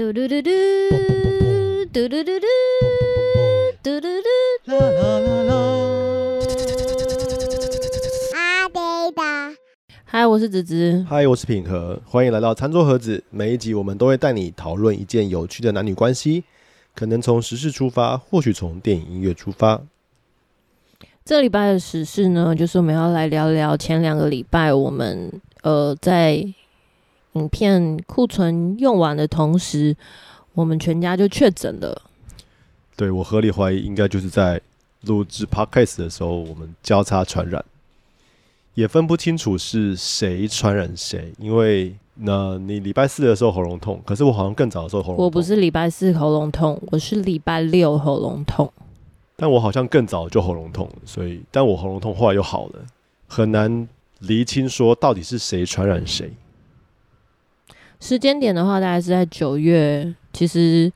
嘟嘟嘟嘟，嘟嘟嘟嘟，嘟嘟嘟，啦啦啦啦。阿呆的，嗨，我是子子，嗨，我是品和，欢迎来到餐桌盒子。每一集我们都会带你讨论一件有趣的男女关系，可能从时事出发，或许从电影音乐出发。这礼拜的时事呢，就是我们要来聊聊前两个礼拜我们呃在。影片库存用完的同时，我们全家就确诊了。对，我合理怀疑，应该就是在录制 Podcast 的时候，我们交叉传染，也分不清楚是谁传染谁。因为那你礼拜四的时候喉咙痛，可是我好像更早的时候喉咙痛。我不是礼拜四喉咙痛，我是礼拜六喉咙痛。但我好像更早就喉咙痛，所以但我喉咙痛后来又好了，很难厘清说到底是谁传染谁。时间点的话，大概是在九月。其实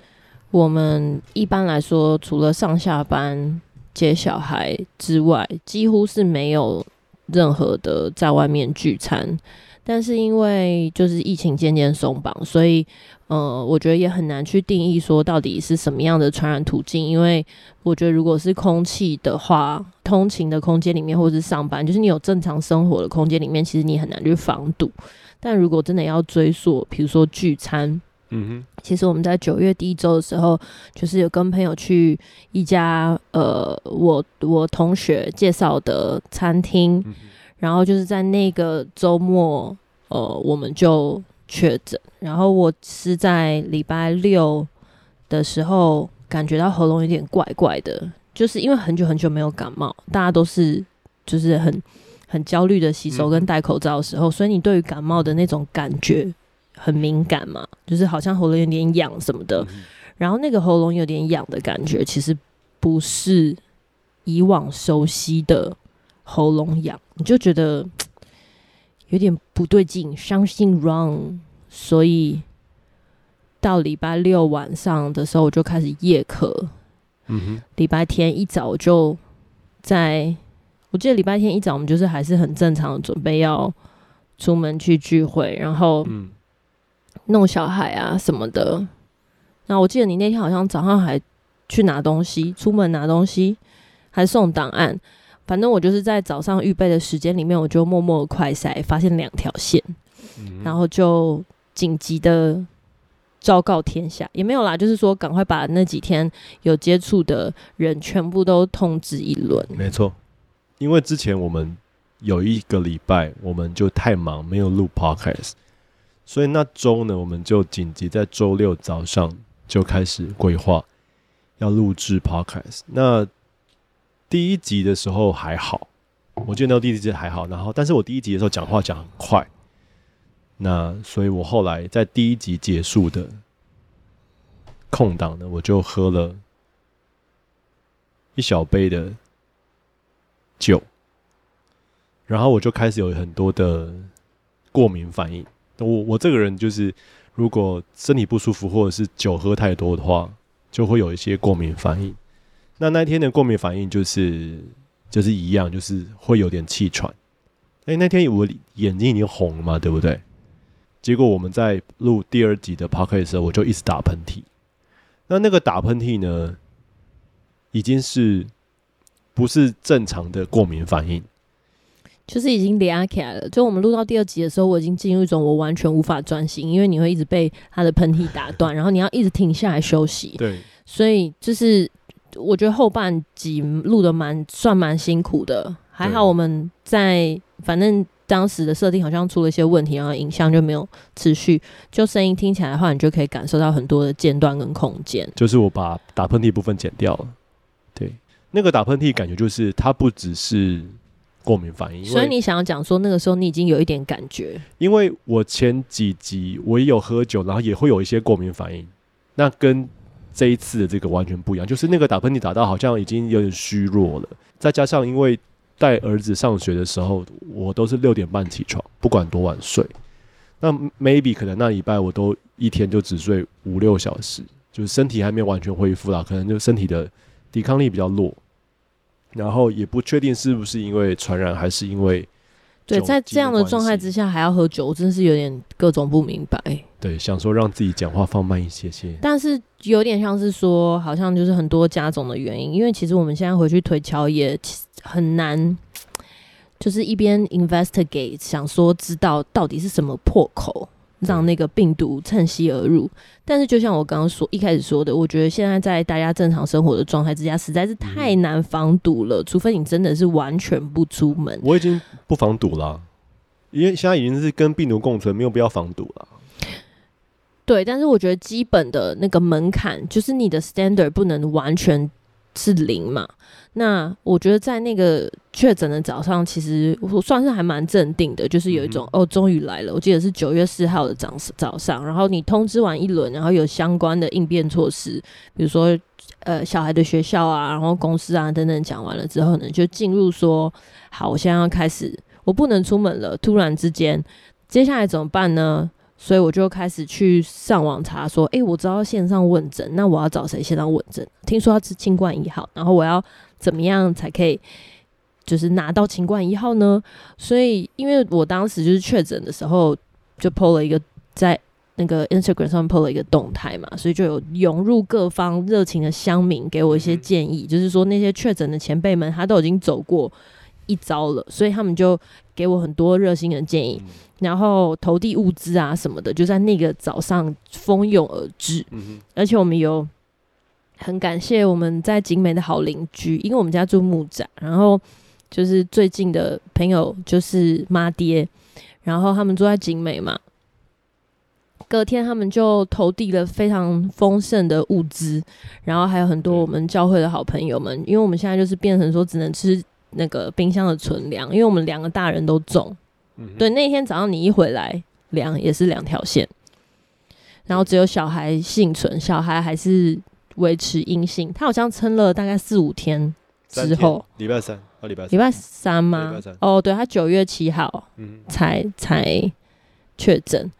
我们一般来说，除了上下班接小孩之外，几乎是没有任何的在外面聚餐。但是因为就是疫情渐渐松绑，所以呃，我觉得也很难去定义说到底是什么样的传染途径。因为我觉得如果是空气的话，通勤的空间里面，或者是上班，就是你有正常生活的空间里面，其实你很难去防堵。但如果真的要追溯，比如说聚餐，嗯哼，其实我们在九月第一周的时候，就是有跟朋友去一家呃，我我同学介绍的餐厅，嗯，然后就是在那个周末，呃，我们就确诊。然后我是在礼拜六的时候感觉到喉咙有点怪怪的，就是因为很久很久没有感冒，大家都是就是很。很焦虑的洗手跟戴口罩的时候，嗯、所以你对于感冒的那种感觉很敏感嘛，就是好像喉咙有点痒什么的。嗯、然后那个喉咙有点痒的感觉，其实不是以往熟悉的喉咙痒，你就觉得有点不对劲，something wrong。所以到礼拜六晚上的时候，我就开始夜咳。嗯哼，礼拜天一早就在。我记得礼拜天一早，我们就是还是很正常的准备要出门去聚会，然后弄小孩啊什么的。那我记得你那天好像早上还去拿东西，出门拿东西，还送档案。反正我就是在早上预备的时间里面，我就默默的快筛，发现两条线，然后就紧急的昭告天下，也没有啦，就是说赶快把那几天有接触的人全部都通知一轮。没错。因为之前我们有一个礼拜，我们就太忙，没有录 podcast，所以那周呢，我们就紧急在周六早上就开始规划要录制 podcast。那第一集的时候还好，我记得那第一集还好，然后但是我第一集的时候讲话讲很快，那所以我后来在第一集结束的空档呢，我就喝了一小杯的。酒，然后我就开始有很多的过敏反应。我我这个人就是，如果身体不舒服或者是酒喝太多的话，就会有一些过敏反应。那那天的过敏反应就是就是一样，就是会有点气喘。哎，那天我眼睛已经红了嘛，对不对？结果我们在录第二集的 podcast 的时候，我就一直打喷嚏。那那个打喷嚏呢，已经是。不是正常的过敏反应，就是已经连起来了。就我们录到第二集的时候，我已经进入一种我完全无法专心，因为你会一直被他的喷嚏打断，然后你要一直停下来休息。对，所以就是我觉得后半集录的蛮算蛮辛苦的。还好我们在反正当时的设定好像出了一些问题，然后影像就没有持续。就声音听起来的话，你就可以感受到很多的间断跟空间。就是我把打喷嚏部分剪掉了。对。那个打喷嚏感觉就是它不只是过敏反应，所以你想要讲说那个时候你已经有一点感觉。因为我前几集我也有喝酒，然后也会有一些过敏反应，那跟这一次的这个完全不一样，就是那个打喷嚏打到好像已经有点虚弱了，再加上因为带儿子上学的时候，我都是六点半起床，不管多晚睡，那 maybe 可能那礼拜我都一天就只睡五六小时，就是身体还没有完全恢复啦，可能就身体的抵抗力比较弱。然后也不确定是不是因为传染，还是因为对，在这样的状态之下还要喝酒，我真是有点各种不明白。对，想说让自己讲话放慢一些些，但是有点像是说，好像就是很多加种的原因，因为其实我们现在回去推敲也很难，就是一边 investigate 想说知道到底是什么破口。让那个病毒趁虚而入，但是就像我刚刚说一开始说的，我觉得现在在大家正常生活的状态之下，实在是太难防堵了。除非你真的是完全不出门。我已经不防堵了，因为现在已经是跟病毒共存，没有必要防堵了。对，但是我觉得基本的那个门槛，就是你的 standard 不能完全是零嘛。那我觉得在那个确诊的早上，其实我算是还蛮镇定的，就是有一种、嗯、哦，终于来了。我记得是九月四号的早早上，然后你通知完一轮，然后有相关的应变措施，比如说呃小孩的学校啊，然后公司啊等等讲完了之后呢，就进入说好，我现在要开始，我不能出门了。突然之间，接下来怎么办呢？所以我就开始去上网查，说，诶，我知道线上问诊，那我要找谁线上问诊？听说要吃清冠一号，然后我要怎么样才可以，就是拿到清冠一号呢？所以，因为我当时就是确诊的时候，就 po 了一个在那个 Instagram 上面 po 了一个动态嘛，所以就有涌入各方热情的乡民给我一些建议，就是说那些确诊的前辈们，他都已经走过一招了，所以他们就给我很多热心的建议。然后投递物资啊什么的，就在那个早上蜂拥而至。嗯、而且我们有很感谢我们在景美的好邻居，因为我们家住木栅，然后就是最近的朋友就是妈爹，然后他们住在景美嘛，隔天他们就投递了非常丰盛的物资，然后还有很多我们教会的好朋友们，因为我们现在就是变成说只能吃那个冰箱的存粮，因为我们两个大人都中。对，那天早上你一回来量也是两条线，然后只有小孩幸存，小孩还是维持阴性，他好像撑了大概四五天之后，礼拜三，哦，礼拜礼拜三吗？哦，对，他九月七号才才确诊，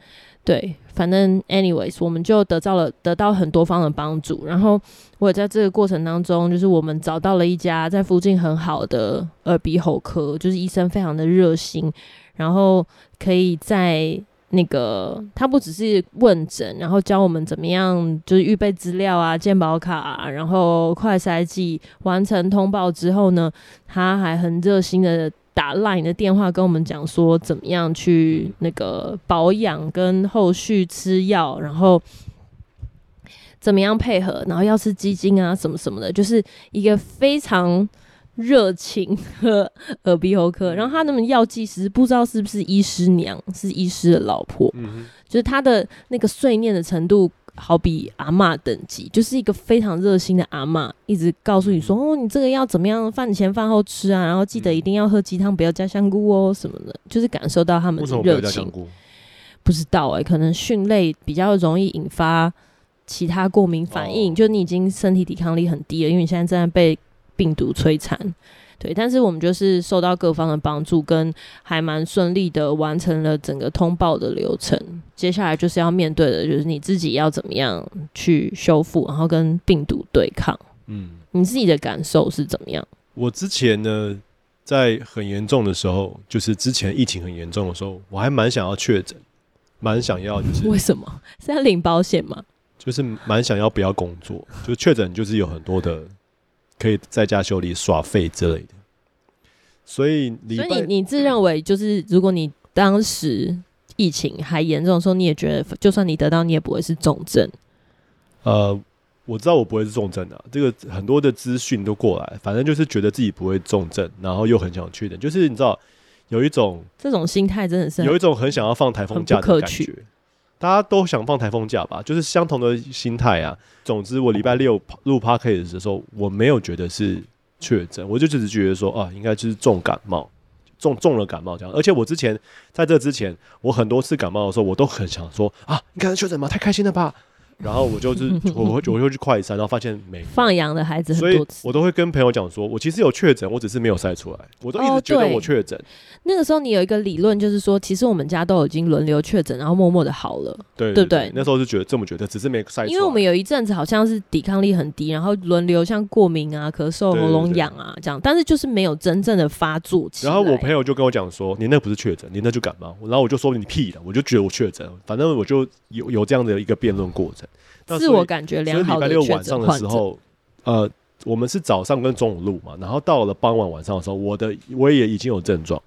对，反正 anyways，我们就得到了得到很多方的帮助，然后我也在这个过程当中，就是我们找到了一家在附近很好的耳鼻喉科，就是医生非常的热心。然后可以在那个，他不只是问诊，然后教我们怎么样，就是预备资料啊、健保卡啊，然后快筛剂完成通报之后呢，他还很热心的打 LINE 的电话跟我们讲说，怎么样去那个保养跟后续吃药，然后怎么样配合，然后要吃鸡精啊什么什么的，就是一个非常。热情和耳鼻喉科，然后他那么药剂师不知道是不是医师娘，是医师的老婆，嗯、就是他的那个碎念的程度，好比阿嬷等级，就是一个非常热心的阿嬷，一直告诉你说，哦，你这个要怎么样，饭前饭后吃啊，然后记得一定要喝鸡汤，不要加香菇哦，什么的，就是感受到他们的热情。不，不知道哎、欸，可能蕈类比较容易引发其他过敏反应，哦、就你已经身体抵抗力很低了，因为你现在正在被。病毒摧残，对，但是我们就是受到各方的帮助，跟还蛮顺利的完成了整个通报的流程。接下来就是要面对的，就是你自己要怎么样去修复，然后跟病毒对抗。嗯，你自己的感受是怎么样？我之前呢，在很严重的时候，就是之前疫情很严重的时候，我还蛮想要确诊，蛮想要就是为什么？是要领保险吗？就是蛮想要不要工作，就确诊就是有很多的。可以在家修理耍废之类的，所以你所以你你自认为就是，如果你当时疫情还严重的时候，你也觉得就算你得到，你也不会是重症。呃，我知道我不会是重症的，这个很多的资讯都过来，反正就是觉得自己不会重症，然后又很想去的，就是你知道有一种这种心态真的是有一种很想要放台风假的感觉。大家都想放台风假吧，就是相同的心态啊。总之，我礼拜六录 Podcast 的时候，我没有觉得是确诊，我就只是觉得说啊，应该就是重感冒，重重了感冒这样。而且我之前在这之前，我很多次感冒的时候，我都很想说啊，你刚刚确诊吗？太开心了吧！然后我就是我会我会去快筛，然后发现没放羊的孩子很所以多次，我都会跟朋友讲说，我其实有确诊，我只是没有筛出来，我都一直觉得我确诊。那个时候你有一个理论，就是说，其实我们家都已经轮流确诊，然后默默的好了，对对不对？那时候就觉得这么觉得，只是没筛出来。因为我们有一阵子好像是抵抗力很低，然后轮流像过敏啊、咳嗽、喉咙痒啊这样，但是就是没有真正的发作起来。然后我朋友就跟我讲说，你那不是确诊，你那就感冒。然后我就说你屁的，我就觉得我确诊，反正我就有有这样的一个辩论过程。自我感觉良好的。礼拜六晚上的时候，呃，我们是早上跟中午录嘛，然后到了傍晚晚上的时候，我的我也已经有症状，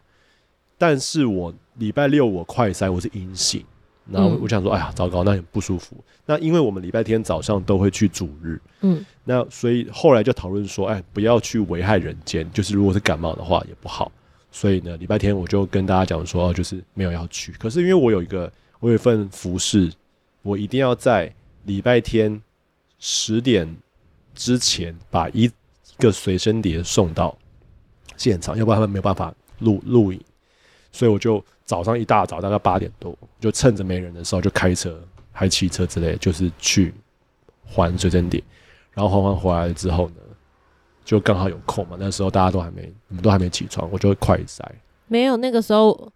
但是我礼拜六我快筛我是阴性，然后我想说，哎呀，糟糕，那很不舒服。那因为我们礼拜天早上都会去主日，嗯，那所以后来就讨论说，哎，不要去危害人间，就是如果是感冒的话也不好。所以呢，礼拜天我就跟大家讲说，就是没有要去。可是因为我有一个，我有一份服饰，我一定要在。礼拜天十点之前把一个随身碟送到现场，要不然他们没有办法录录影，所以我就早上一大早大概八点多，就趁着没人的时候就开车还骑车之类，就是去还随身碟，然后还完回来之后呢，就刚好有空嘛，那时候大家都还没，你们都还没起床，我就会快塞。没有，那个时候。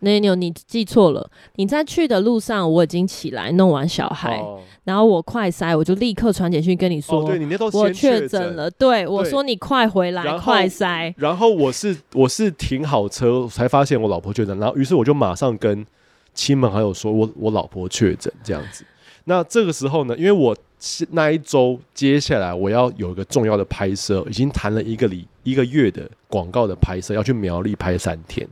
那牛，你记错了。你在去的路上，我已经起来弄完小孩，哦、然后我快塞，我就立刻传简讯跟你说，哦、对你那都先我确诊了。对，我说你快回来，快塞。然后我是我是停好车才发现我老婆确诊，然后于是我就马上跟亲朋好友说我我老婆确诊这样子。那这个时候呢，因为我那一周接下来我要有一个重要的拍摄，已经谈了一个礼一个月的广告的拍摄，要去苗栗拍三天。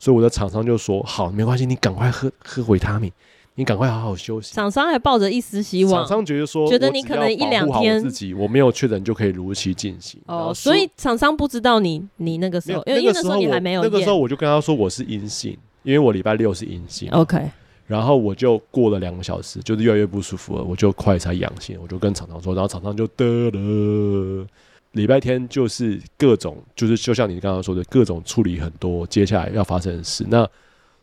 所以我的厂商就说：“好，没关系，你赶快喝喝维他命，你赶快好好休息。”厂商还抱着一丝希望，厂商觉得说，觉得你可能一两天自己我没有确诊就可以如期进行。哦，所以厂商不知道你你那个时候，因为那时候你还没有。那个时候我就跟他说我是阴性，因为我礼拜六是阴性。OK，然后我就过了两个小时，就是越来越不舒服了，我就快才阳性，我就跟厂商说，然后厂商就得了。礼拜天就是各种，就是就像你刚刚说的，各种处理很多接下来要发生的事。那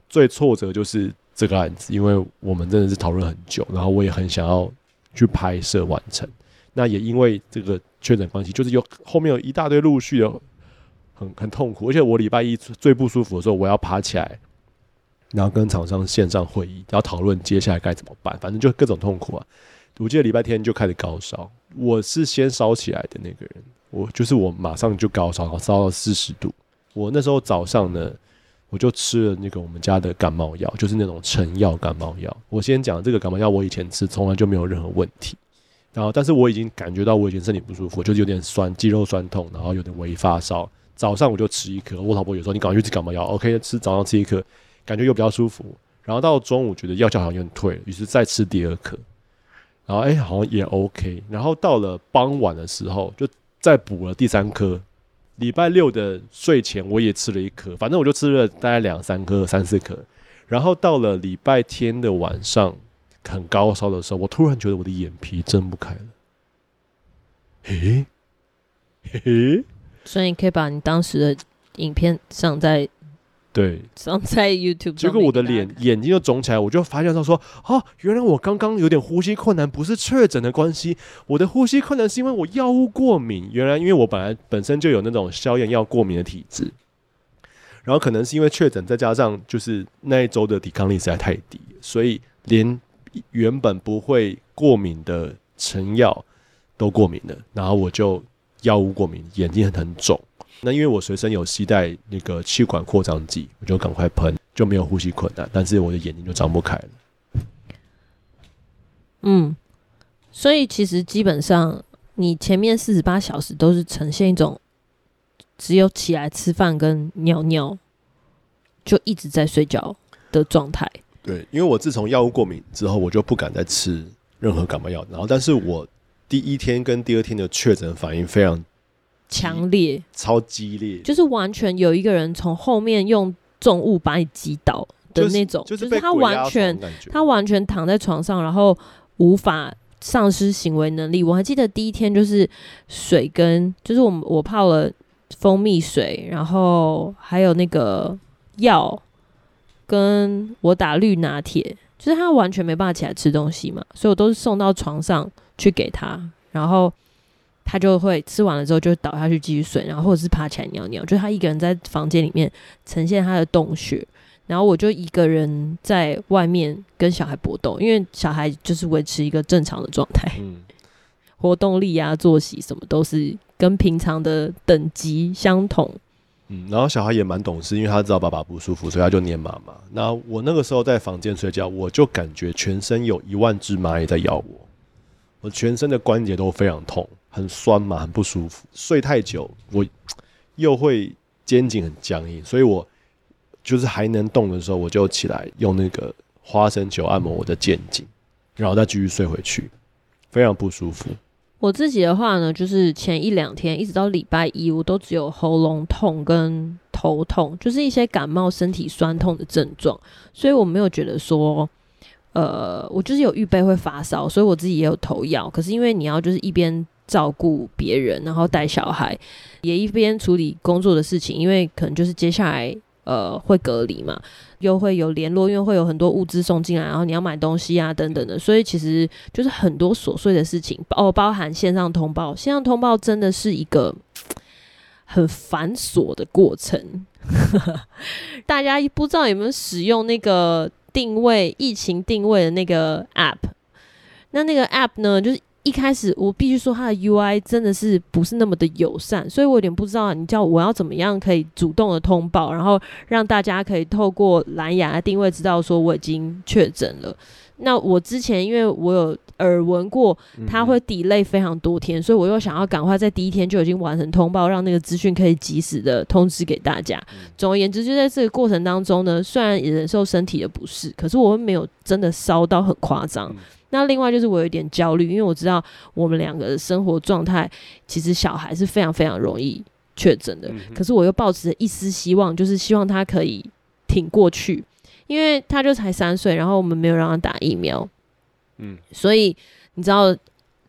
最挫折就是这个案子，因为我们真的是讨论很久，然后我也很想要去拍摄完成。那也因为这个确诊关系，就是有后面有一大堆陆续的很很痛苦。而且我礼拜一最不舒服的时候，我要爬起来，然后跟厂商线上会议，然后讨论接下来该怎么办。反正就各种痛苦啊。我记得礼拜天就开始高烧，我是先烧起来的那个人。我就是我马上就高烧，烧到四十度。我那时候早上呢，我就吃了那个我们家的感冒药，就是那种成药感冒药。我先讲这个感冒药，我以前吃从来就没有任何问题。然后，但是我已经感觉到我以前身体不舒服，就是有点酸，肌肉酸痛，然后有点微发烧。早上我就吃一颗，我老婆有时候你赶快去吃感冒药，OK，吃早上吃一颗，感觉又比较舒服。然后到中午觉得药效好像有点退了，于是再吃第二颗，然后哎、好像也 OK。然后到了傍晚的时候就。再补了第三颗，礼拜六的睡前我也吃了一颗，反正我就吃了大概两三颗、三四颗。然后到了礼拜天的晚上，很高烧的时候，我突然觉得我的眼皮睁不开了。嘿，嘿嘿，所以你可以把你当时的影片上在。对，上在 YouTube，结果我的脸眼睛就肿起来，我就发现到说，哦，原来我刚刚有点呼吸困难，不是确诊的关系，我的呼吸困难是因为我药物过敏。原来因为我本来本身就有那种消炎药过敏的体质，然后可能是因为确诊，再加上就是那一周的抵抗力实在太低，所以连原本不会过敏的成药都过敏了，然后我就药物过敏，眼睛很很肿。那因为我随身有携带那个气管扩张剂，我就赶快喷，就没有呼吸困难，但是我的眼睛就张不开了。嗯，所以其实基本上你前面四十八小时都是呈现一种只有起来吃饭跟尿尿，就一直在睡觉的状态。对，因为我自从药物过敏之后，我就不敢再吃任何感冒药，然后但是我第一天跟第二天的确诊反应非常。强烈，超激烈，就是完全有一个人从后面用重物把你击倒的那种，就是他完全他完全躺在床上，然后无法丧失行为能力。我还记得第一天就是水跟，就是我我泡了蜂蜜水，然后还有那个药，跟我打绿拿铁，就是他完全没办法起来吃东西嘛，所以我都是送到床上去给他，然后他就会吃完了之后就倒下去继续睡，然后或者是爬起来尿尿，就他一个人在房间里面呈现他的洞穴，然后我就一个人在外面跟小孩搏斗，因为小孩就是维持一个正常的状态，嗯，活动力啊、作息什么都是跟平常的等级相同。嗯，然后小孩也蛮懂事，因为他知道爸爸不舒服，所以他就黏妈妈。那我那个时候在房间睡觉，我就感觉全身有一万只蚂蚁在咬我，我全身的关节都非常痛，很酸嘛，很不舒服。睡太久，我又会肩颈很僵硬，所以我就是还能动的时候，我就起来用那个花生球按摩我的肩颈，然后再继续睡回去，非常不舒服。我自己的话呢，就是前一两天一直到礼拜一，我都只有喉咙痛跟头痛，就是一些感冒、身体酸痛的症状，所以我没有觉得说，呃，我就是有预备会发烧，所以我自己也有投药。可是因为你要就是一边照顾别人，然后带小孩，也一边处理工作的事情，因为可能就是接下来。呃，会隔离嘛，又会有联络，因为会有很多物资送进来，然后你要买东西啊，等等的，所以其实就是很多琐碎的事情，哦，包含线上通报，线上通报真的是一个很繁琐的过程。大家不知道有没有使用那个定位疫情定位的那个 app？那那个 app 呢，就是。一开始我必须说，它的 UI 真的是不是那么的友善，所以我有点不知道，你叫我要怎么样可以主动的通报，然后让大家可以透过蓝牙定位知道说我已经确诊了。那我之前因为我有耳闻过，它会 delay 非常多天，所以我又想要赶快在第一天就已经完成通报，让那个资讯可以及时的通知给大家。总而言之，就在这个过程当中呢，虽然也忍受身体的不适，可是我们没有真的烧到很夸张。那另外就是我有一点焦虑，因为我知道我们两个的生活状态，其实小孩是非常非常容易确诊的。可是我又抱持着一丝希望，就是希望他可以挺过去，因为他就才三岁，然后我们没有让他打疫苗。嗯，所以你知道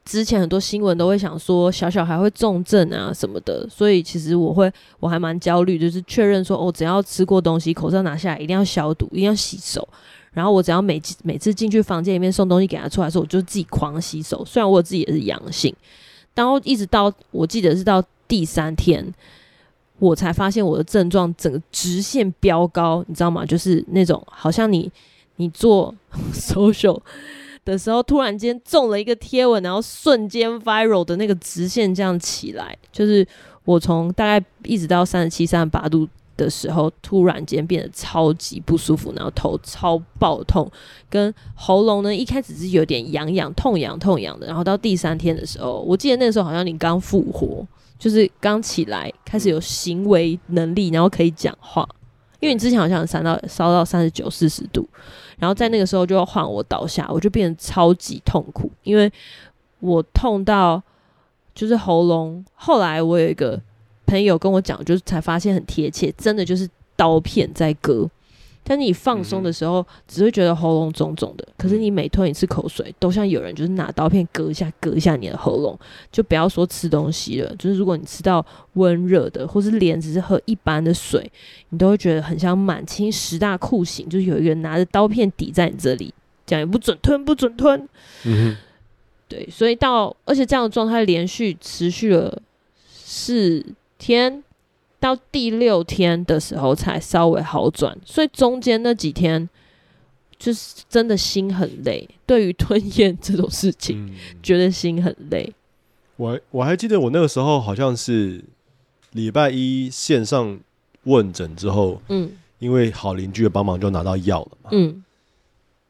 之前很多新闻都会想说小小孩会重症啊什么的，所以其实我会我还蛮焦虑，就是确认说哦，只要吃过东西，口罩拿下来一定要消毒，一定要洗手。然后我只要每次每次进去房间里面送东西给他出来的时候，我就自己狂洗手。虽然我自己也是阳性，然后一直到我记得是到第三天，我才发现我的症状整个直线飙高，你知道吗？就是那种好像你你做 social 的时候，突然间中了一个贴文，然后瞬间 viral 的那个直线这样起来，就是我从大概一直到三十七、三十八度。的时候，突然间变得超级不舒服，然后头超爆痛，跟喉咙呢一开始是有点痒痒、痛痒痛痒的，然后到第三天的时候，我记得那时候好像你刚复活，就是刚起来开始有行为能力，然后可以讲话，因为你之前好像烧到烧到三十九、四十度，然后在那个时候就要换我倒下，我就变得超级痛苦，因为我痛到就是喉咙，后来我有一个。朋友跟我讲，就是才发现很贴切，真的就是刀片在割。但是你放松的时候，只会觉得喉咙肿肿的。可是你每吞一次口水，都像有人就是拿刀片割一下，割一下你的喉咙。就不要说吃东西了，就是如果你吃到温热的，或是连只是喝一般的水，你都会觉得很像满清十大酷刑，就是有一个人拿着刀片抵在你这里，讲也不准吞，不准吞。嗯，对，所以到而且这样的状态连续持续了四天到第六天的时候才稍微好转，所以中间那几天就是真的心很累。对于吞咽这种事情，嗯、觉得心很累。我我还记得我那个时候好像是礼拜一线上问诊之后，嗯，因为好邻居的帮忙就拿到药了嘛，嗯，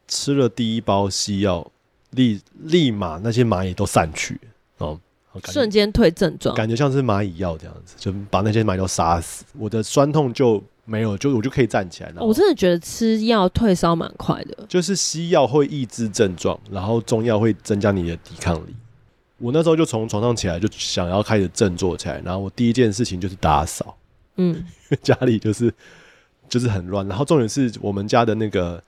吃了第一包西药，立立马那些蚂蚁都散去哦。瞬间退症状，感觉像是蚂蚁药这样子，就把那些蚂蚁都杀死，我的酸痛就没有，就我就可以站起来了。我真的觉得吃药退烧蛮快的，就是西药会抑制症状，然后中药会增加你的抵抗力。我那时候就从床上起来，就想要开始振作起来，然后我第一件事情就是打扫，嗯，家里就是就是很乱，然后重点是我们家的那个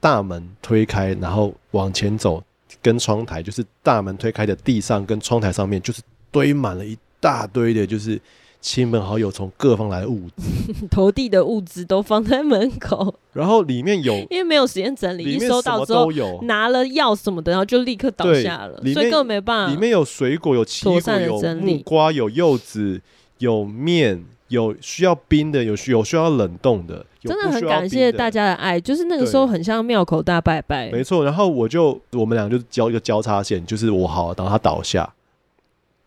大门推开，然后往前走。跟窗台就是大门推开的地上跟窗台上面，就是堆满了一大堆的，就是亲朋好友从各方来的物资，投递的物资都放在门口，然后里面有，因为没有时间整理，一收到之后拿了药什么的，然后就立刻倒下了，所以根本没办法。里面有水果，有奇异果，有木瓜，有柚子，有面，有需要冰的，有需有需要冷冻的，的，真的很感谢大家的爱，就是那个时候很像庙口大拜拜，没错。然后我就我们俩就交一个交叉线，就是我好，然后他倒下。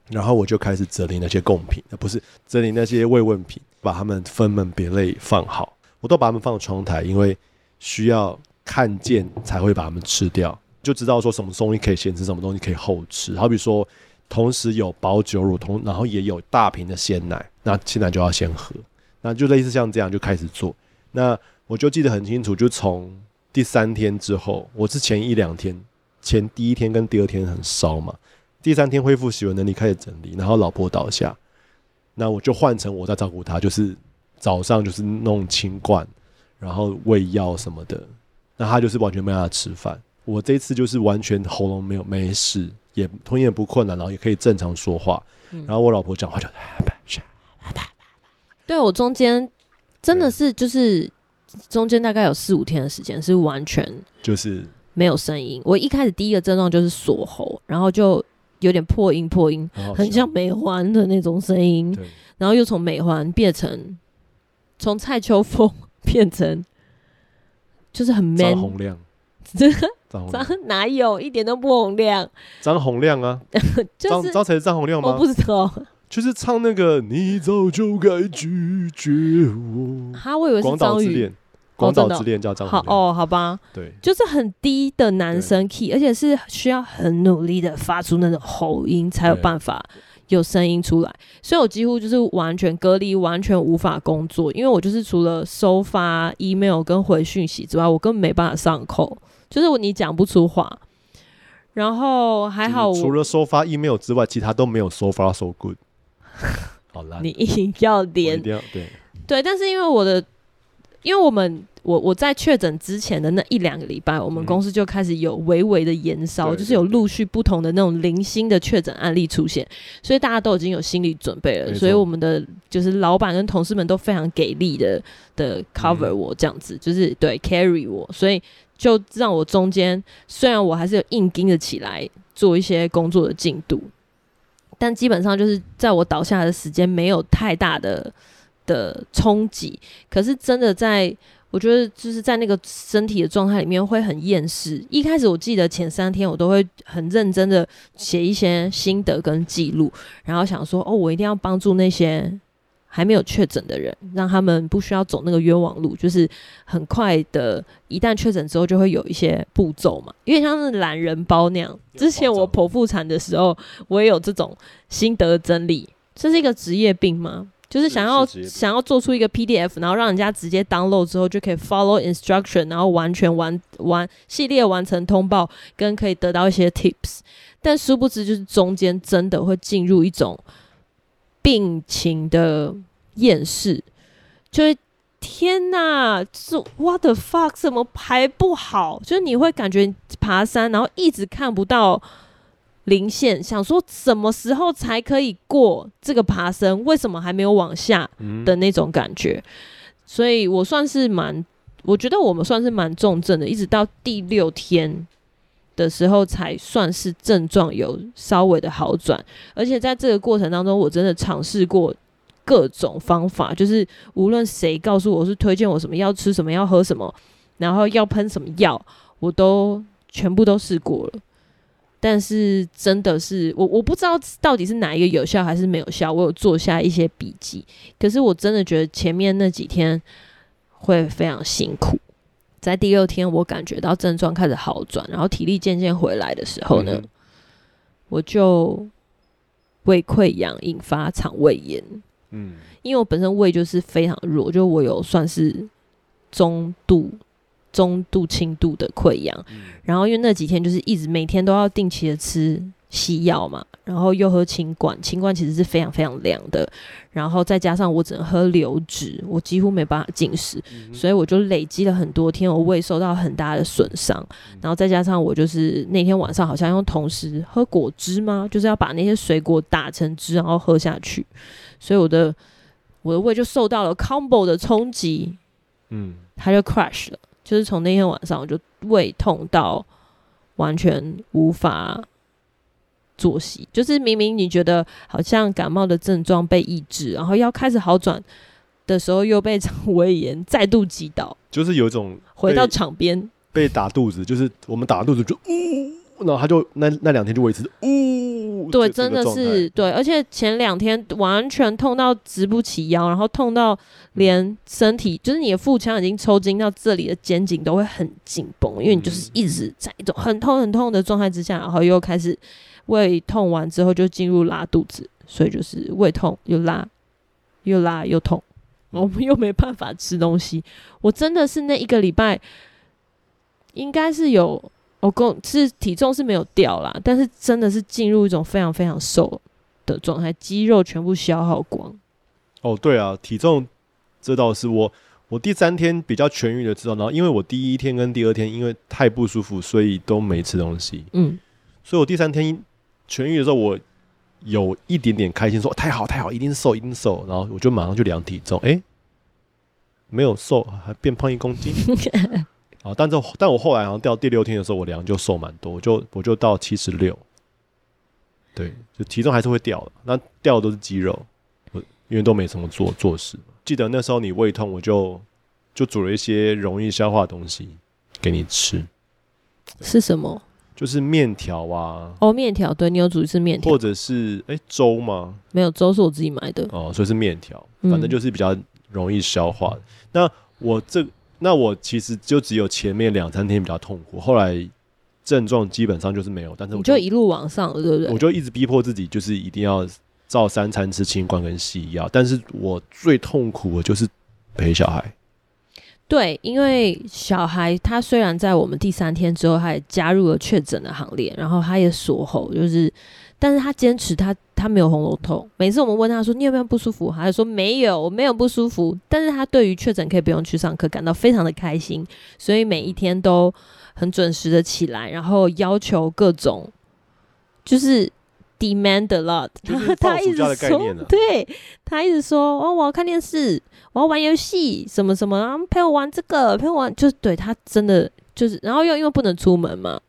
然后我就开始整理那些贡品，不是整理那些慰问品，把它们分门别类放好。我都把它们放窗台，因为需要看见才会把它们吃掉，就知道说什么东西可以先吃，什么东西可以后吃。好比说，同时有保酒乳，同然后也有大瓶的鲜奶，那鲜奶就要先喝。那就类似像这样就开始做。那我就记得很清楚，就从第三天之后，我是前一两天，前第一天跟第二天很烧嘛。第三天恢复行为能力，开始整理，然后老婆倒下，那我就换成我在照顾她，就是早上就是弄清罐，然后喂药什么的，那她就是完全没办法吃饭。我这次就是完全喉咙没有没事，也吞咽不困难，然后也可以正常说话。嗯、然后我老婆讲话就，对我中间真的是就是中间大概有四五天的时间是完全就是没有声音。我一开始第一个症状就是锁喉，然后就。有点破音，破音，很像美环的那种声音，然后又从美环变成从蔡秋风 变成就是很 man，张洪量，张哪有一点都不洪亮？张洪亮啊，张张才是张洪亮吗？我不知道，就是唱那个你早就该拒绝我，哈我以为是张宇。广岛之恋叫张好哦，好吧，对，就是很低的男生 key，而且是需要很努力的发出那种喉音才有办法有声音出来，所以我几乎就是完全隔离，完全无法工作，因为我就是除了收发 email 跟回讯息之外，我根本没办法上口，就是你讲不出话。然后还好，除了收发 email 之外，其他都没有 so far so good。好啦，你一定要连，对对，但是因为我的。因为我们我我在确诊之前的那一两个礼拜，我们公司就开始有微微的延烧，就是有陆续不同的那种零星的确诊案例出现，所以大家都已经有心理准备了。所以我们的就是老板跟同事们都非常给力的的 cover 我这样子，就是对 carry 我，所以就让我中间虽然我还是有硬盯着起来做一些工作的进度，但基本上就是在我倒下的时间没有太大的。的冲击，可是真的在，我觉得就是在那个身体的状态里面会很厌世。一开始我记得前三天我都会很认真的写一些心得跟记录，然后想说，哦，我一定要帮助那些还没有确诊的人，让他们不需要走那个冤枉路，就是很快的，一旦确诊之后就会有一些步骤嘛，因为像是懒人包那样。之前我剖腹产的时候，我也有这种心得整理，这是一个职业病吗？就是想要想要做出一个 PDF，然后让人家直接 download 之后就可以 follow instruction，然后完全完完系列完成通报，跟可以得到一些 tips。但殊不知，就是中间真的会进入一种病情的厌世，就是天哪，是 what the fuck，怎么排不好？就是你会感觉爬山，然后一直看不到。零线，想说什么时候才可以过这个爬升？为什么还没有往下的那种感觉？嗯、所以我算是蛮，我觉得我们算是蛮重症的，一直到第六天的时候才算是症状有稍微的好转。而且在这个过程当中，我真的尝试过各种方法，就是无论谁告诉我是推荐我什么要吃什么要喝什么，然后要喷什么药，我都全部都试过了。但是真的是我，我不知道到底是哪一个有效还是没有效。我有做下一些笔记，可是我真的觉得前面那几天会非常辛苦。在第六天，我感觉到症状开始好转，然后体力渐渐回来的时候呢，嗯、我就胃溃疡引发肠胃炎。嗯，因为我本身胃就是非常弱，就我有算是中度。中度、轻度的溃疡，嗯，然后因为那几天就是一直每天都要定期的吃西药嘛，然后又喝清冠，清冠其实是非常非常凉的，然后再加上我只能喝流质，我几乎没办法进食，嗯、所以我就累积了很多天，我胃受到很大的损伤，然后再加上我就是那天晚上好像用同时喝果汁吗？就是要把那些水果打成汁，然后喝下去，所以我的我的胃就受到了 combo 的冲击，嗯，它就 crash 了，就是从那天晚上我就胃痛到完全无法。作息就是明明你觉得好像感冒的症状被抑制，然后要开始好转的时候，又被肠胃炎 再度击倒，就是有一种回到场边被打肚子，就是我们打肚子就呜，然后他就那那两天就维持呜，对，真的是对，而且前两天完全痛到直不起腰，然后痛到连身体就是你的腹腔已经抽筋到这里的肩颈都会很紧绷，因为你就是一直在一种很痛很痛的状态之下，然后又开始。胃痛完之后就进入拉肚子，所以就是胃痛又拉，又拉又痛，我们又没办法吃东西。我真的是那一个礼拜，应该是有我共是体重是没有掉啦，但是真的是进入一种非常非常瘦的状态，肌肉全部消耗光。哦，对啊，体重这倒是我我第三天比较痊愈的之后，然后因为我第一天跟第二天因为太不舒服，所以都没吃东西。嗯，所以我第三天。痊愈的时候，我有一点点开心说，太好太好，一定瘦一定瘦。然后我就马上去量体重，哎、没有瘦，还变胖一公斤。啊，但这但我后来好像掉第六天的时候，我量就瘦蛮多，就我就到七十六。对，就体重还是会掉的，那掉的都是肌肉，我因为都没什么做做事。记得那时候你胃痛，我就就煮了一些容易消化的东西给你吃。是什么？就是面条啊，哦，面条，对，你有煮一次面条，或者是哎、欸、粥吗？没有，粥是我自己买的。哦，所以是面条，反正就是比较容易消化那我这，那我其实就只有前面两三天比较痛苦，后来症状基本上就是没有。但是我就，就一路往上了，对不对？我就一直逼迫自己，就是一定要照三餐吃清冠跟西药。但是我最痛苦的就是陪小孩。对，因为小孩他虽然在我们第三天之后，他也加入了确诊的行列，然后他也锁喉，就是，但是他坚持他他没有喉咙痛。每次我们问他说，你有没有不舒服，他就说没有，我没有不舒服。但是他对于确诊可以不用去上课感到非常的开心，所以每一天都很准时的起来，然后要求各种就是 demand a lot，他他一直说，对，他一直说哦，我要看电视。我要玩游戏，什么什么，然后陪我玩这个，陪我玩，就是对他真的就是，然后又因为不能出门嘛，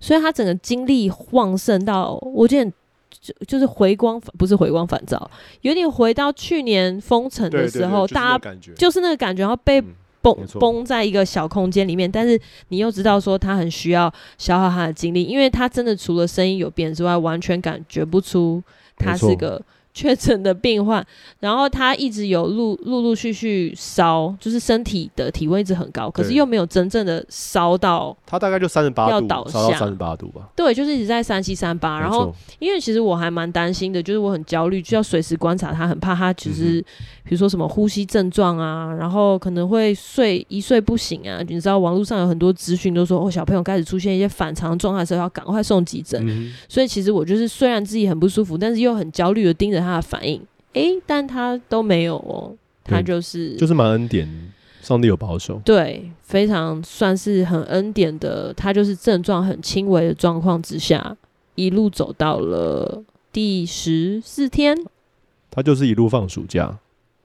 所以他整个精力旺盛到，我觉得就就是回光不是回光返照，有点回到去年封城的时候，大家就是那个感觉，然后被绷绷在一个小空间里面，但是你又知道说他很需要消耗他的精力，因为他真的除了声音有变之外，完全感觉不出他是个。确诊的病患，然后他一直有陆陆陆续续烧，就是身体的体温一直很高，可是又没有真正的烧到。他大概就三十八度，要倒下三十八度吧。对，就是一直在三七三八。然后，因为其实我还蛮担心的，就是我很焦虑，就要随时观察他，很怕他其实，比如说什么呼吸症状啊，然后可能会睡一睡不醒啊。你知道网络上有很多资讯都说，哦，小朋友开始出现一些反常状态的时候，要赶快送急诊。嗯、所以其实我就是虽然自己很不舒服，但是又很焦虑的盯着。他的反应，诶、欸，但他都没有哦，他就是就是蛮恩典，上帝有保守，对，非常算是很恩典的，他就是症状很轻微的状况之下，一路走到了第十四天，他就是一路放暑假，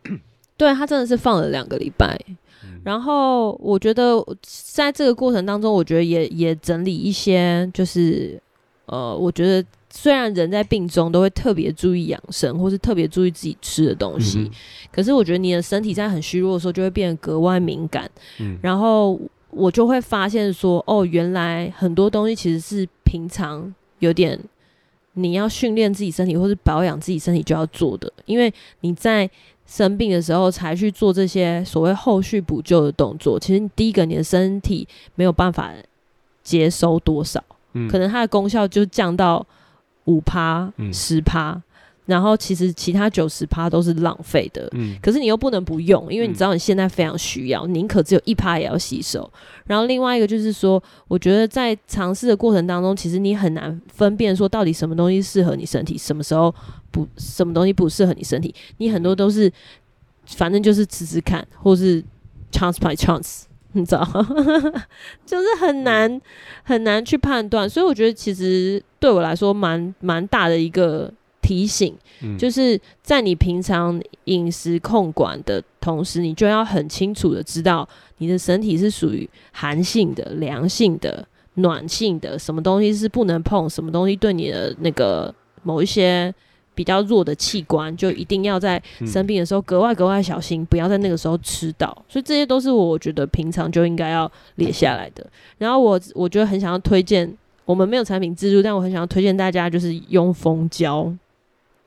对，他真的是放了两个礼拜，嗯、然后我觉得在这个过程当中，我觉得也也整理一些，就是呃，我觉得。虽然人在病中都会特别注意养生，或是特别注意自己吃的东西，嗯、可是我觉得你的身体在很虚弱的时候就会变得格外敏感。嗯、然后我就会发现说，哦，原来很多东西其实是平常有点你要训练自己身体，或是保养自己身体就要做的，因为你在生病的时候才去做这些所谓后续补救的动作，其实你第一个你的身体没有办法接收多少，嗯、可能它的功效就降到。五趴、十趴，嗯、然后其实其他九十趴都是浪费的。嗯，可是你又不能不用，因为你知道你现在非常需要，宁可只有一趴也要吸收。然后另外一个就是说，我觉得在尝试的过程当中，其实你很难分辨说到底什么东西适合你身体，什么时候不，什么东西不适合你身体。你很多都是，反正就是吃吃看，或是 chance by chance。你知道，就是很难很难去判断，所以我觉得其实对我来说蛮蛮大的一个提醒，嗯，就是在你平常饮食控管的同时，你就要很清楚的知道你的身体是属于寒性的、凉性的、暖性的，什么东西是不能碰，什么东西对你的那个某一些。比较弱的器官，就一定要在生病的时候格外格外小心，不要在那个时候吃到。所以这些都是我觉得平常就应该要列下来的。然后我我觉得很想要推荐，我们没有产品自助，但我很想要推荐大家就是用蜂胶。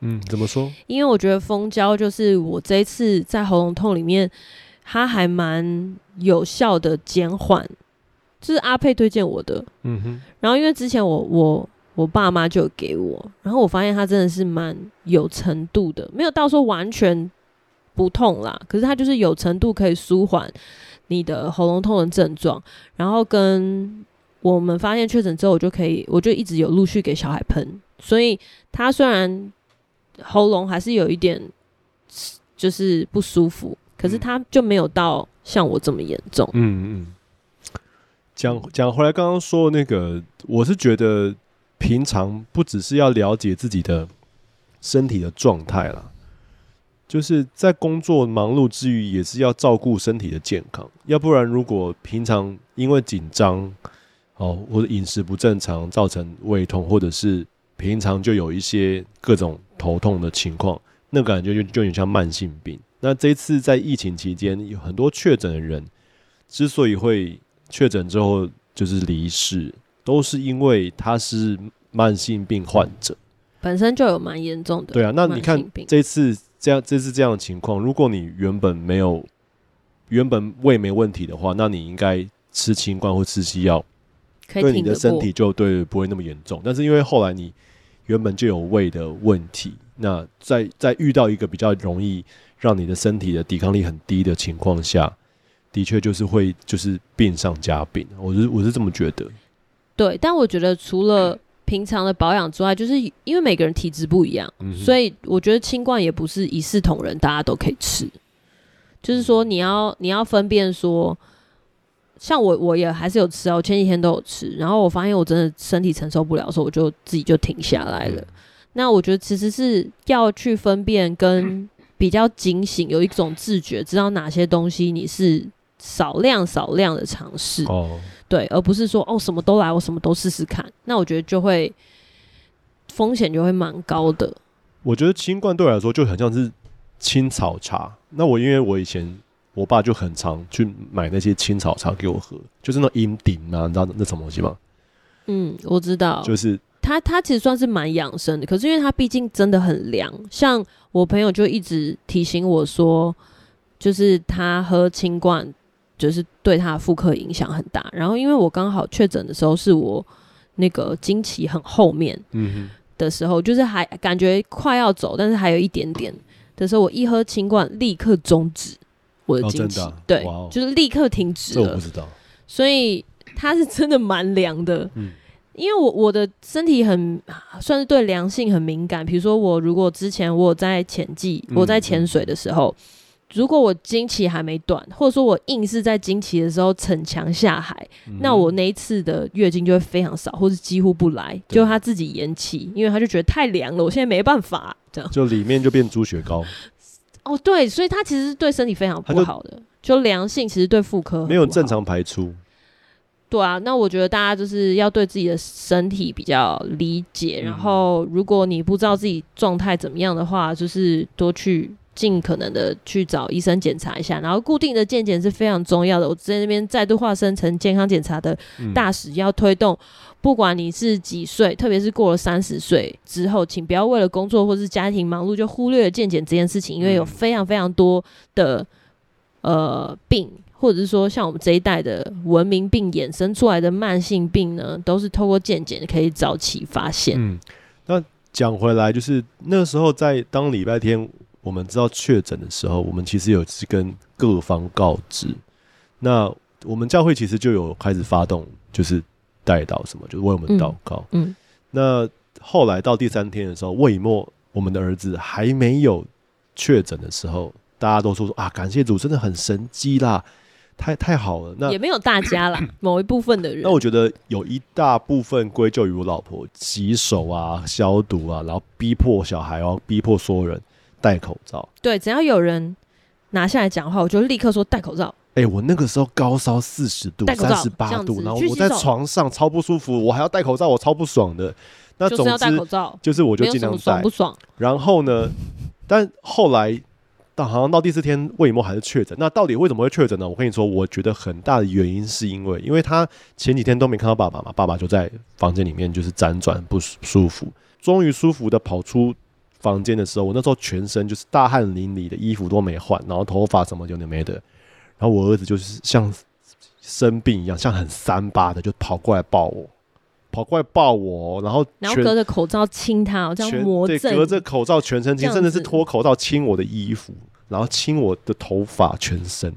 嗯，怎么说？因为我觉得蜂胶就是我这一次在喉咙痛里面，它还蛮有效的减缓，这是阿佩推荐我的。嗯哼。然后因为之前我我。我爸妈就给我，然后我发现它真的是蛮有程度的，没有到说完全不痛啦，可是它就是有程度可以舒缓你的喉咙痛的症状。然后跟我们发现确诊之后，我就可以，我就一直有陆续给小孩喷，所以他虽然喉咙还是有一点就是不舒服，可是他就没有到像我这么严重。嗯嗯，讲讲回来，刚刚说那个，我是觉得。平常不只是要了解自己的身体的状态啦，就是在工作忙碌之余，也是要照顾身体的健康。要不然，如果平常因为紧张哦，或者饮食不正常造成胃痛，或者是平常就有一些各种头痛的情况，那感觉就就有点像慢性病。那这次在疫情期间，有很多确诊的人之所以会确诊之后就是离世。都是因为他是慢性病患者，本身就有蛮严重的。对啊，那你看这次这样，这次这样的情况，如果你原本没有原本胃没问题的话，那你应该吃清冠或吃西药，对你的身体就对不会那么严重。但是因为后来你原本就有胃的问题，那在在遇到一个比较容易让你的身体的抵抗力很低的情况下，的确就是会就是病上加病。我是我是这么觉得。对，但我觉得除了平常的保养之外，就是因为每个人体质不一样，嗯、所以我觉得清冠也不是一视同仁，大家都可以吃。就是说，你要你要分辨说，像我我也还是有吃啊，我前几天都有吃，然后我发现我真的身体承受不了的时候，我就自己就停下来了。嗯、那我觉得其实是要去分辨，跟 比较警醒，有一种自觉，知道哪些东西你是少量少量的尝试。哦对，而不是说哦，什么都来，我什么都试试看。那我觉得就会风险就会蛮高的。我觉得清冠对我来说就很像是青草茶。那我因为我以前我爸就很常去买那些青草茶给我喝，就是那银顶啊，你知道那什么东西吗？嗯，我知道，就是它它其实算是蛮养生的，可是因为它毕竟真的很凉。像我朋友就一直提醒我说，就是他喝清冠。就是对他的妇科影响很大，然后因为我刚好确诊的时候是我那个经期很后面的时候，嗯、就是还感觉快要走，但是还有一点点的时候，我一喝清冠立刻终止我的经期，哦啊、对，哦、就是立刻停止了。这我不知道，所以它是真的蛮凉的，嗯、因为我我的身体很算是对凉性很敏感，比如说我如果之前我在潜季，我在潜水的时候。如果我经期还没断，或者说我硬是在经期的时候逞强下海，嗯、那我那一次的月经就会非常少，或是几乎不来，就他自己延期，因为他就觉得太凉了，我现在没办法这样，就里面就变猪血糕。哦，对，所以它其实是对身体非常不好的，就良性其实对妇科没有正常排出。对啊，那我觉得大家就是要对自己的身体比较理解，嗯、然后如果你不知道自己状态怎么样的话，就是多去。尽可能的去找医生检查一下，然后固定的健检是非常重要的。我在那边再度化身成健康检查的大使，要推动，不管你是几岁，特别是过了三十岁之后，请不要为了工作或是家庭忙碌就忽略了健检这件事情，因为有非常非常多的呃病，或者是说像我们这一代的文明病衍生出来的慢性病呢，都是透过健检可以早期发现。嗯，那讲回来，就是那时候在当礼拜天我们知道确诊的时候，我们其实有去跟各方告知。那我们教会其实就有开始发动，就是代祷什么，就是为我们祷告。嗯。嗯，那后来到第三天的时候，魏末我们的儿子还没有确诊的时候，大家都说说啊，感谢主，真的很神迹啦。太太好了，那也没有大家啦，某一部分的人。那我觉得有一大部分归咎于我老婆洗手啊、消毒啊，然后逼迫小孩哦，逼迫所有人戴口罩。对，只要有人拿下来讲话，我就立刻说戴口罩。哎、欸，我那个时候高烧四十度、三十八度，然后我在床上超不舒服，我还要戴口罩，我超不爽的。那总之就是要戴口罩，就是我就尽量戴，爽不爽？然后呢，但后来。到好像到第四天，魏以沫还是确诊。那到底为什么会确诊呢？我跟你说，我觉得很大的原因是因为，因为他前几天都没看到爸爸嘛，爸爸就在房间里面就是辗转不舒服。终于舒服的跑出房间的时候，我那时候全身就是大汗淋漓的，衣服都没换，然后头发什么有的没的。然后我儿子就是像生病一样，像很三八的就跑过来抱我。跑过来抱我，然后然后隔着口罩亲他，这样魔怔。对，隔着口罩全身亲，甚至是脱口罩亲我的衣服，然后亲我的头发全身。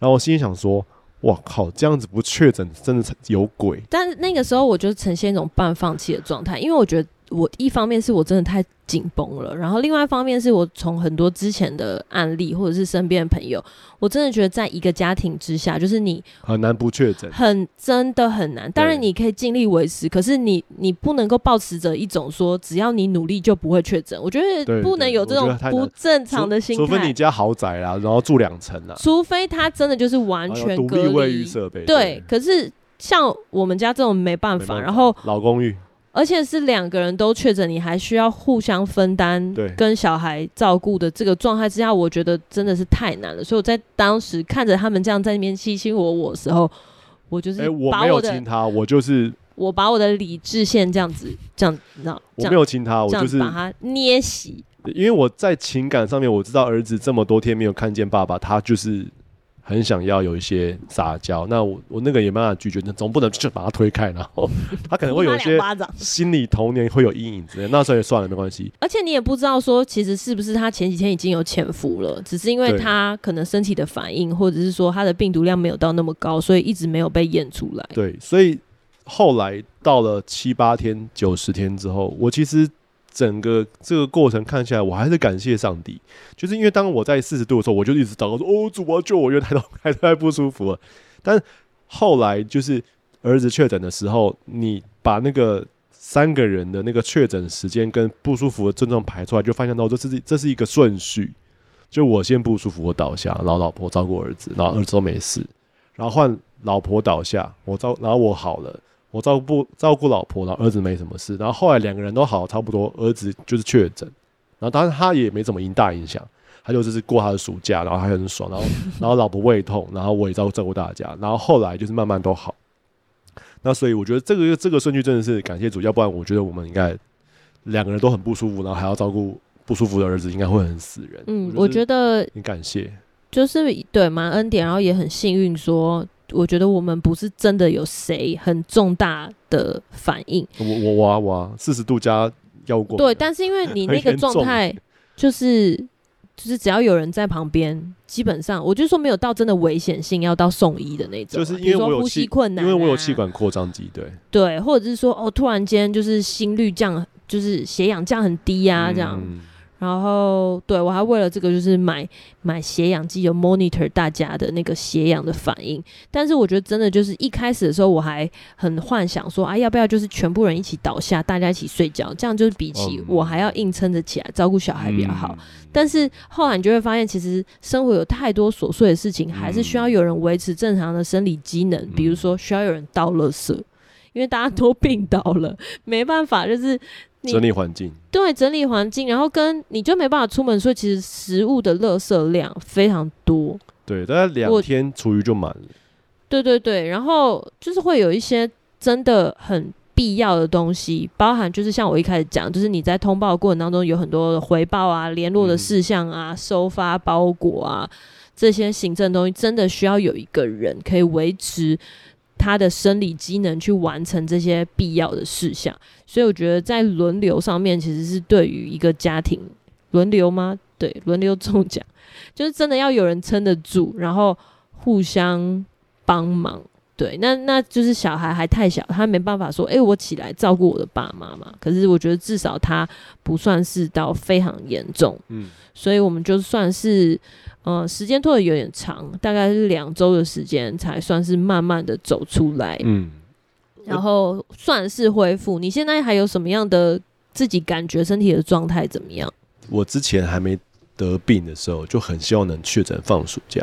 然后我心里想说：“哇靠，这样子不确诊真的有鬼。”但是那个时候我就呈现一种半放弃的状态，因为我觉得我一方面是我真的太。紧绷了，然后另外一方面是我从很多之前的案例或者是身边的朋友，我真的觉得在一个家庭之下，就是你很难不确诊，很真的很难。当然你可以尽力维持，可是你你不能够抱持着一种说只要你努力就不会确诊。我觉得不能有这种不正常的心态。除非你家豪宅啦，然后住两层啦，除非他真的就是完全独立卫浴设备。对，可是像我们家这种没办法，然后老公寓。而且是两个人都确诊，你还需要互相分担跟小孩照顾的这个状态之下，我觉得真的是太难了。所以我在当时看着他们这样在那边卿卿我我的时候，我就是把我没有亲他，我就是我把我的理智线这样子这样，你知道？我没有亲他，我就是把他捏洗。因为我在情感上面，我知道儿子这么多天没有看见爸爸，他就是。很想要有一些撒娇，那我我那个也没办法拒绝，那总不能就把他推开，然后 他可能会有一些心理童年会有阴影之类，那时候也算了，没关系。而且你也不知道说，其实是不是他前几天已经有潜伏了，只是因为他可能身体的反应，或者是说他的病毒量没有到那么高，所以一直没有被验出来。对，所以后来到了七八天、九十天之后，我其实。整个这个过程看起来，我还是感谢上帝，就是因为当我在四十度的时候，我就一直祷告说：“哦，主啊，救我！”因为太痛，太太不舒服了。但后来就是儿子确诊的时候，你把那个三个人的那个确诊时间跟不舒服的症状排出来，就发现到这是这是一个顺序。就我先不舒服，我倒下，然后老婆照顾儿子，然后儿子都没事，然后换老婆倒下，我照，然后我好了。我照顾照顾老婆，然后儿子没什么事，然后后来两个人都好差不多，儿子就是确诊，然后当然他也没怎么影大影响，他就只是过他的暑假，然后还很爽，然后 然后老婆胃痛，然后我也照顾照顾大家，然后后来就是慢慢都好，那所以我觉得这个这个顺序真的是感谢主，要不然我觉得我们应该两个人都很不舒服，然后还要照顾不舒服的儿子，应该会很死人。嗯，我觉得很感谢，就是对蛮恩典，然后也很幸运说。我觉得我们不是真的有谁很重大的反应。我我哇哇四十度加腰果。对，但是因为你那个状态，就是就是只要有人在旁边，基本上我就说没有到真的危险性要到送医的那种。就是因为我有呼吸困难，因为我有气管扩张机，对对，或者是说哦，突然间就是心率降，就是血氧降很低啊，这样。嗯然后，对我还为了这个，就是买买血氧机，有 monitor 大家的那个血氧的反应。但是我觉得真的就是一开始的时候，我还很幻想说，啊，要不要就是全部人一起倒下，大家一起睡觉，这样就是比起我还要硬撑着起来照顾小孩比较好。但是后来你就会发现，其实生活有太多琐碎的事情，还是需要有人维持正常的生理机能，比如说需要有人倒垃圾，因为大家都病倒了，没办法，就是。整理环境，对，整理环境，然后跟你就没办法出门，所以其实食物的垃圾量非常多。对，大概两天厨余就满了。对对对，然后就是会有一些真的很必要的东西，包含就是像我一开始讲，就是你在通报过程当中有很多的回报啊、联络的事项啊、嗯、收发包裹啊这些行政东西，真的需要有一个人可以维持。他的生理机能去完成这些必要的事项。所以我觉得在轮流上面，其实是对于一个家庭轮流吗？对，轮流中奖，就是真的要有人撑得住，然后互相帮忙。对，那那就是小孩还太小，他没办法说，诶，我起来照顾我的爸妈嘛。可是我觉得至少他不算是到非常严重，嗯，所以我们就算是，呃，时间拖得有点长，大概是两周的时间才算是慢慢的走出来，嗯，然后算是恢复。你现在还有什么样的自己感觉身体的状态怎么样？我之前还没得病的时候，就很希望能确诊放暑假。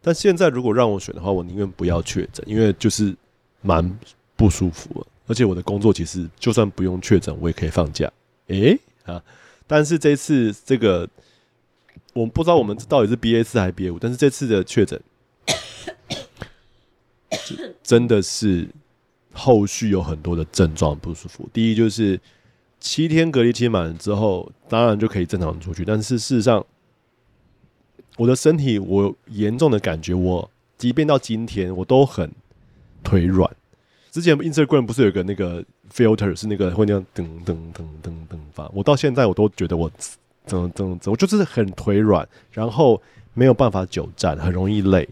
但现在如果让我选的话，我宁愿不要确诊，因为就是蛮不舒服了。而且我的工作其实就算不用确诊，我也可以放假。诶、欸、啊！但是这次这个，我不知道我们到底是 BA 四还是 BA 五，但是这次的确诊，真的是后续有很多的症状不舒服。第一就是七天隔离期满了之后，当然就可以正常出去，但是事实上。我的身体，我严重的感觉，我即便到今天，我都很腿软。之前 Instagram 不是有个那个 filter 是那个会那样噔噔噔噔噔发，我到现在我都觉得我噔噔噔，我就是很腿软，然后没有办法久站，很容易累。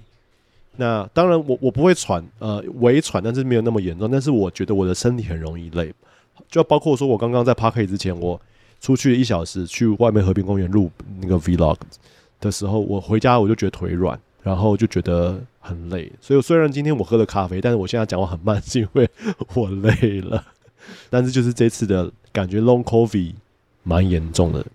那当然我，我不会喘，呃，微喘，但是没有那么严重。但是我觉得我的身体很容易累，就包括说我刚刚在 Park 之前，我出去一小时去外面和平公园录那个 vlog。的时候，我回家我就觉得腿软，然后就觉得很累。所以虽然今天我喝了咖啡，但是我现在讲话很慢，是因为我累了。但是就是这次的感觉，Long COVID 蛮严重的，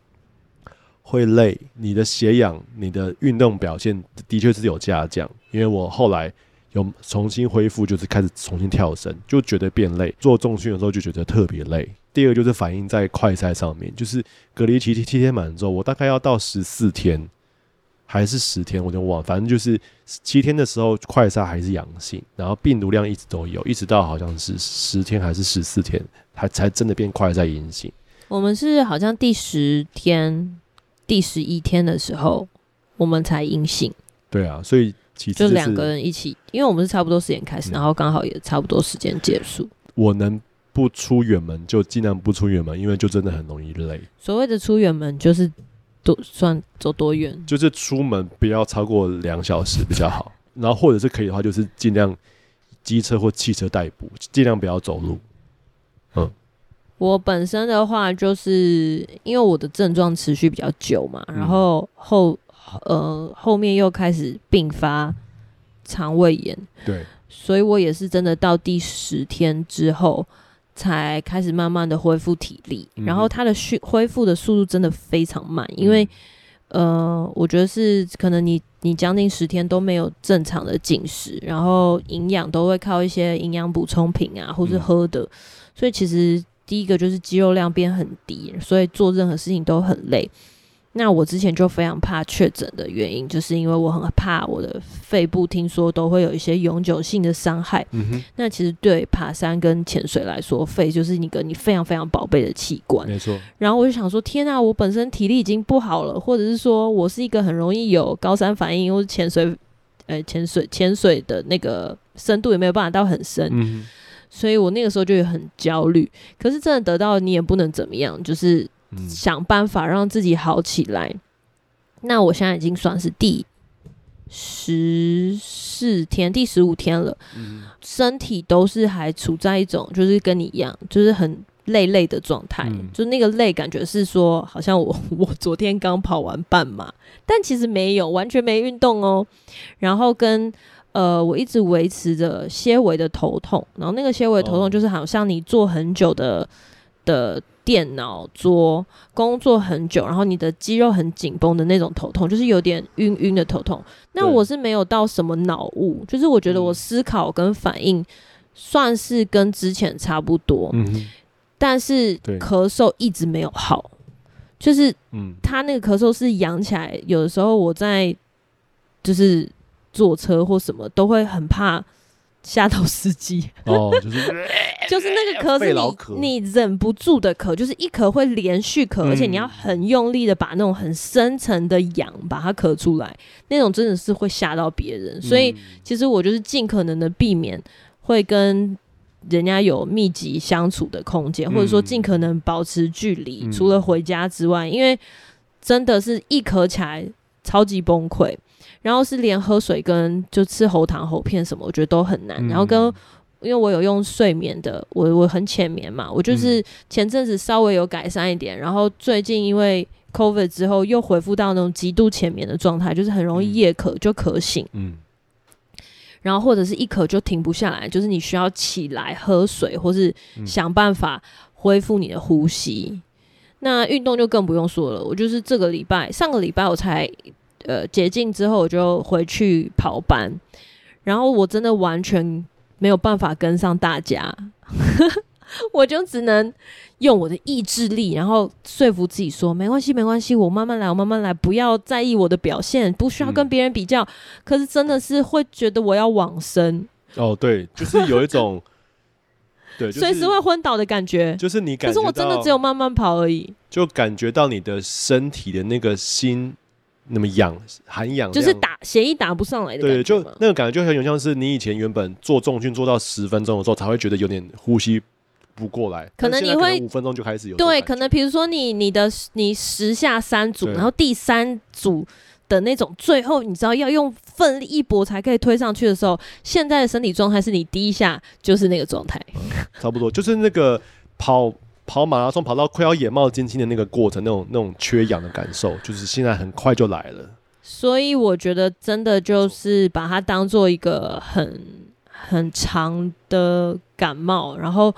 会累。你的血氧、你的运动表现的确是有下降。因为我后来有重新恢复，就是开始重新跳绳，就觉得变累。做重训的时候就觉得特别累。第二就是反映在快赛上面，就是隔离期七天满之后，我大概要到十四天。还是十天，我就忘，反正就是七天的时候，快筛还是阳性，然后病毒量一直都有，一直到好像是十天还是十四天，才才真的变快筛阴性。我们是好像第十天、第十一天的时候，我们才阴性。对啊，所以其实、就是、就两个人一起，因为我们是差不多时间开始，然后刚好也差不多时间结束。我能不出远门就尽量不出远门，因为就真的很容易累。所谓的出远门就是。多算走多远？就是出门不要超过两小时比较好，然后或者是可以的话，就是尽量机车或汽车代步，尽量不要走路。嗯，我本身的话，就是因为我的症状持续比较久嘛，然后后呃后面又开始并发肠胃炎，对，所以我也是真的到第十天之后。才开始慢慢的恢复体力，然后它的续恢复的速度真的非常慢，因为呃，我觉得是可能你你将近十天都没有正常的进食，然后营养都会靠一些营养补充品啊，或是喝的，所以其实第一个就是肌肉量变很低，所以做任何事情都很累。那我之前就非常怕确诊的原因，就是因为我很怕我的肺部，听说都会有一些永久性的伤害。那其实对爬山跟潜水来说，肺就是一个你非常非常宝贝的器官。没错。然后我就想说，天啊，我本身体力已经不好了，或者是说我是一个很容易有高山反应，或者潜水，呃，潜水潜水的那个深度也没有办法到很深。所以我那个时候就很焦虑。可是真的得到你也不能怎么样，就是。想办法让自己好起来。那我现在已经算是第十四天、第十五天了，身体都是还处在一种就是跟你一样，就是很累累的状态。就那个累感觉是说，好像我 我昨天刚跑完半马，但其实没有，完全没运动哦。然后跟呃，我一直维持着些微的头痛，然后那个些微头痛就是好像你坐很久的的。电脑桌工作很久，然后你的肌肉很紧绷的那种头痛，就是有点晕晕的头痛。那我是没有到什么脑雾，就是我觉得我思考跟反应算是跟之前差不多，嗯，但是咳嗽一直没有好，就是他那个咳嗽是扬起来，有的时候我在就是坐车或什么都会很怕。吓到司机。哦，就是 就是那个咳是你你忍不住的咳，就是一咳会连续咳，嗯，而且你要很用力的把那种很深层的氧把它咳出来，那种真的是会吓到别人。所以其实我就是尽可能的避免会跟人家有密集相处的空间，或者说尽可能保持距离，嗯、除了回家之外，因为真的是一咳起来超级崩溃，然后是连喝水跟就吃喉糖喉片什么，我觉得都很难。嗯、然后跟因为我有用睡眠的，我我很浅眠嘛，我就是前阵子稍微有改善一点，然后最近因为 COVID 之后又恢复到那种极度浅眠的状态，就是很容易夜咳就咳醒。嗯。然后或者是一咳就停不下来，就是你需要起来喝水，或是想办法恢复你的呼吸。嗯、那运动就更不用说了，我就是这个礼拜、上个礼拜我才呃解禁之后，我就回去跑班，然后我真的完全没有办法跟上大家。我就只能用我的意志力，然后说服自己说没关系，没关系，我慢慢来，我慢慢来，不要在意我的表现，不需要跟别人比较。嗯、可是真的是会觉得我要往生哦，对，就是有一种 对，随、就是、时会昏倒的感觉。就是你感觉，可是我真的只有慢慢跑而已，就感觉到你的身体的那个心那么痒，含痒，就是打血液打不上来的。对，就那个感觉就很有像是你以前原本做重训做到十分钟的时候，才会觉得有点呼吸。不过来，可能你会五分钟就开始有对，可能比如说你你的你十下三组，然后第三组的那种最后你知道要用奋力一搏才可以推上去的时候，现在的身体状态是你第一下就是那个状态，差不多就是那个跑跑马拉松跑到快要眼冒金星的那个过程，那种那种缺氧的感受，就是现在很快就来了。所以我觉得真的就是把它当做一个很很长的感冒，然后。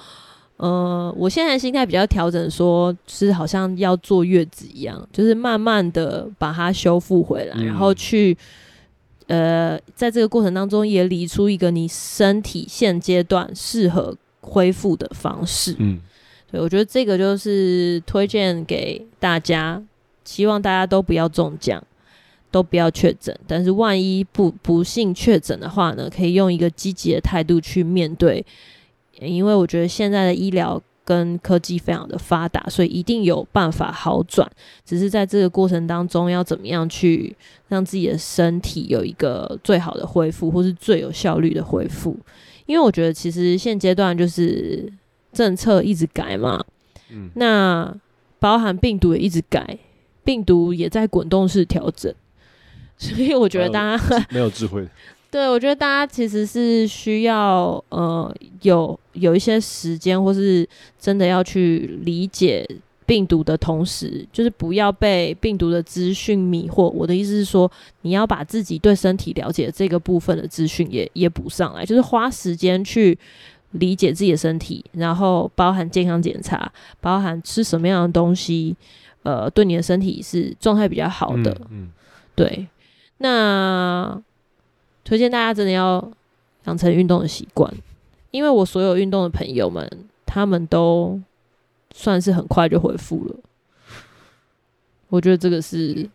呃，我现在心态比较调整，说是好像要坐月子一样，就是慢慢的把它修复回来，嗯、然后去呃，在这个过程当中也理出一个你身体现阶段适合恢复的方式。嗯，对，我觉得这个就是推荐给大家，希望大家都不要中奖，都不要确诊，但是万一不不幸确诊的话呢，可以用一个积极的态度去面对。因为我觉得现在的医疗跟科技非常的发达，所以一定有办法好转。只是在这个过程当中，要怎么样去让自己的身体有一个最好的恢复，或是最有效率的恢复？因为我觉得其实现阶段就是政策一直改嘛，嗯，那包含病毒也一直改，病毒也在滚动式调整，所以我觉得大家没有智慧。对，我觉得大家其实是需要呃有有一些时间，或是真的要去理解病毒的同时，就是不要被病毒的资讯迷惑。我的意思是说，你要把自己对身体了解这个部分的资讯也也补上来，就是花时间去理解自己的身体，然后包含健康检查，包含吃什么样的东西，呃，对你的身体是状态比较好的。嗯，嗯对，那。推荐大家真的要养成运动的习惯，因为我所有运动的朋友们，他们都算是很快就恢复了。我觉得这个是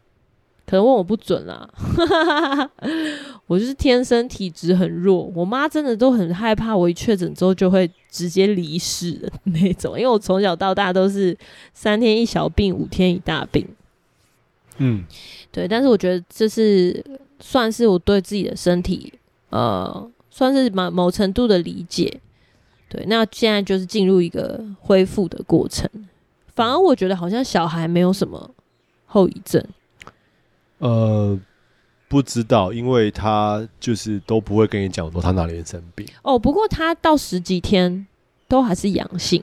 可能问我不准啦，我就是天生体质很弱，我妈真的都很害怕我一确诊之后就会直接离世的那种，因为我从小到大都是三天一小病，五天一大病。嗯，对，但是我觉得这是。算是我对自己的身体，呃，算是某某程度的理解。对，那现在就是进入一个恢复的过程。反而我觉得好像小孩没有什么后遗症。呃，不知道，因为他就是都不会跟你讲说他哪里生病。哦，不过他到十几天都还是阳性，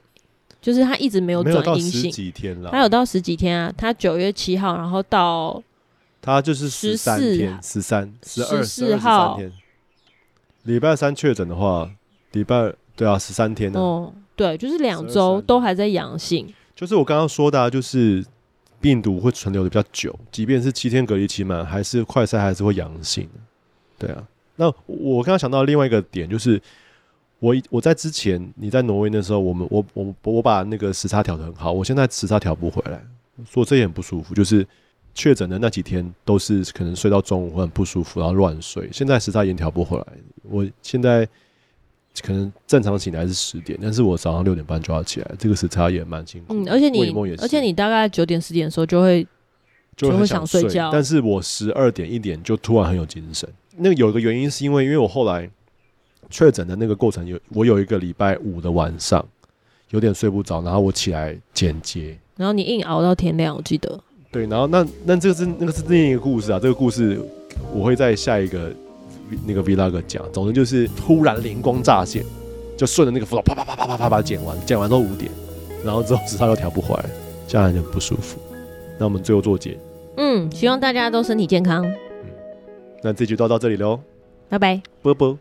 就是他一直没有转阴性。十几天了，他有到十几天啊？他九月七号，然后到。他就是十三天，十三、十二、十四号，礼拜三确诊的话，礼拜对啊，十三天哦，对，就是两周都还在阳性。就是我刚刚说的啊，就是病毒会存留的比较久，即便是七天隔离期满，还是快筛还是会阳性。对啊，那我刚刚想到另外一个点，就是我我在之前你在挪威的时候，我们我我我把那个时差调得很好，我现在时差调不回来，所以这也很不舒服，就是。确诊的那几天都是可能睡到中午会很不舒服，然后乱睡。现在时差也调不回来，我现在可能正常醒来是十点，但是我早上六点半就要起来，这个时差也蛮辛苦。嗯，而且你而且你大概九点十点的时候就会就会想睡觉，但是我十二点一点就突然很有精神。那个有一个原因是因为因为我后来确诊的那个过程有，我有一个礼拜五的晚上有点睡不着，然后我起来剪接，然后你硬熬到天亮，我记得。对，然后那那这个是那个是另一个故事啊，这个故事我会在下一个那个 vlog 讲。总之就是突然灵光乍现，就顺着那个辅导啪啪啪啪啪啪啪剪完，剪完都五点，然后之后时差又调不回来，这样很不舒服。那我们最后做结，嗯，希望大家都身体健康。嗯，那这集就到这里喽，拜拜，啵啵。